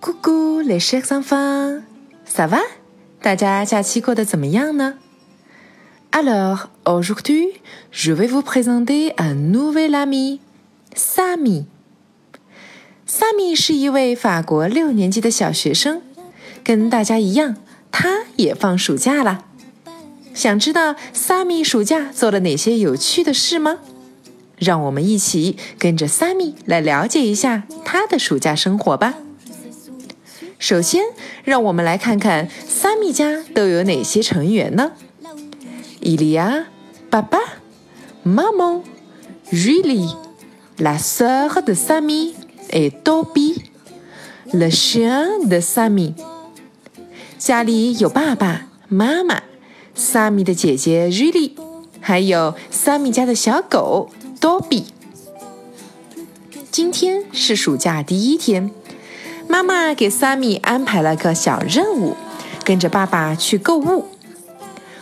Coucou les chers enfants, ça va? 大家假期过得怎么样呢？Alors aujourd'hui, je vais vous présenter un nouvel ami, Sami. Sami 是一位法国六年级的小学生，跟大家一样，他也放暑假了。想知道 Sami 暑假做了哪些有趣的事吗？让我们一起跟着 Sami 来了解一下他的暑假生活吧。首先，让我们来看看 Sammy 家都有哪些成员呢？Il y a papa, maman, Julie, la sœur de Sammy et Toby, le chien de Sammy。家里有爸爸妈妈，Sammy 的姐姐 Julie，还有 Sammy 家的小狗 Toby。今天是暑假第一天。妈妈给 Sammy 安排了个小任务，跟着爸爸去购物。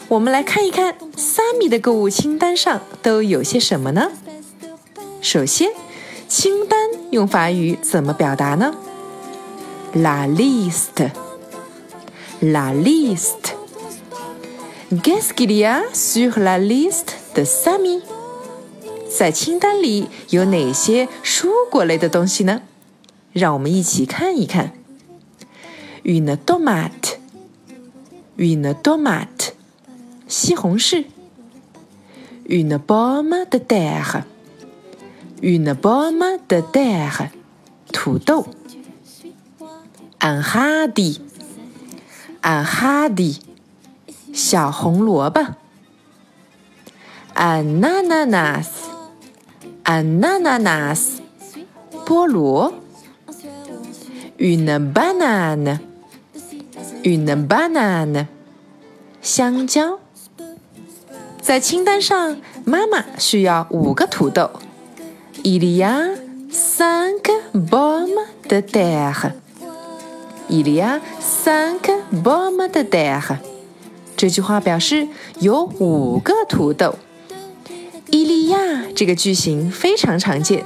我们来看一看 Sammy 的购物清单上都有些什么呢？首先，清单用法语怎么表达呢？La liste，la liste。Qu'est-ce qu'il y a sur la liste de Sammy？在清单里有哪些蔬果类的东西呢？让我们一起看一看。Une tomate, une tomate，西红柿。Une pomme de terre, une pomme de terre，土豆。Un radis, un hardi，小红萝卜。Ananas, ananas，菠萝。Une banane, une banane，香蕉。在清单上，妈妈需要五个土豆。Il y a cinq pommes de terre. Il y a cinq pommes de terre. 这句话表示有五个土豆。Il y a 这个句型非常常见。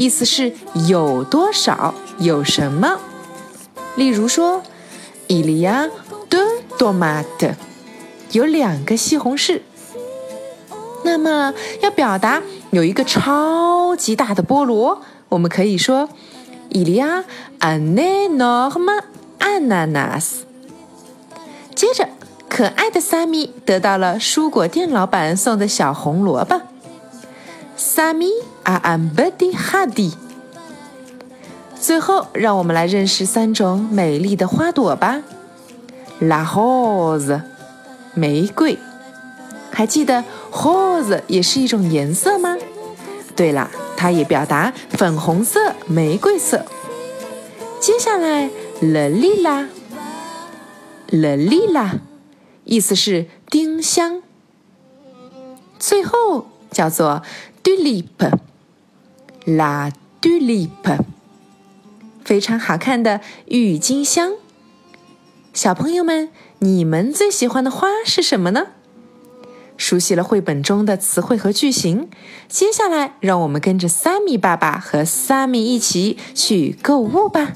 意思是有多少有什么，例如说，il y a deux tomates，有两个西红柿。那么要表达有一个超级大的菠萝，我们可以说，il y a un énorme ananas。接着，可爱的 Sammy 得到了蔬果店老板送的小红萝卜。Sammy a un petit radis。最后，让我们来认识三种美丽的花朵吧。La rose，玫瑰。还记得 rose 也是一种颜色吗？对了，它也表达粉红色、玫瑰色。接下来，le lila，le lila，意思是丁香。最后叫做。Tulip，la tulip，非常好看的郁金香。小朋友们，你们最喜欢的花是什么呢？熟悉了绘本中的词汇和句型，接下来让我们跟着 Sammy 爸爸和 Sammy 一起去购物吧。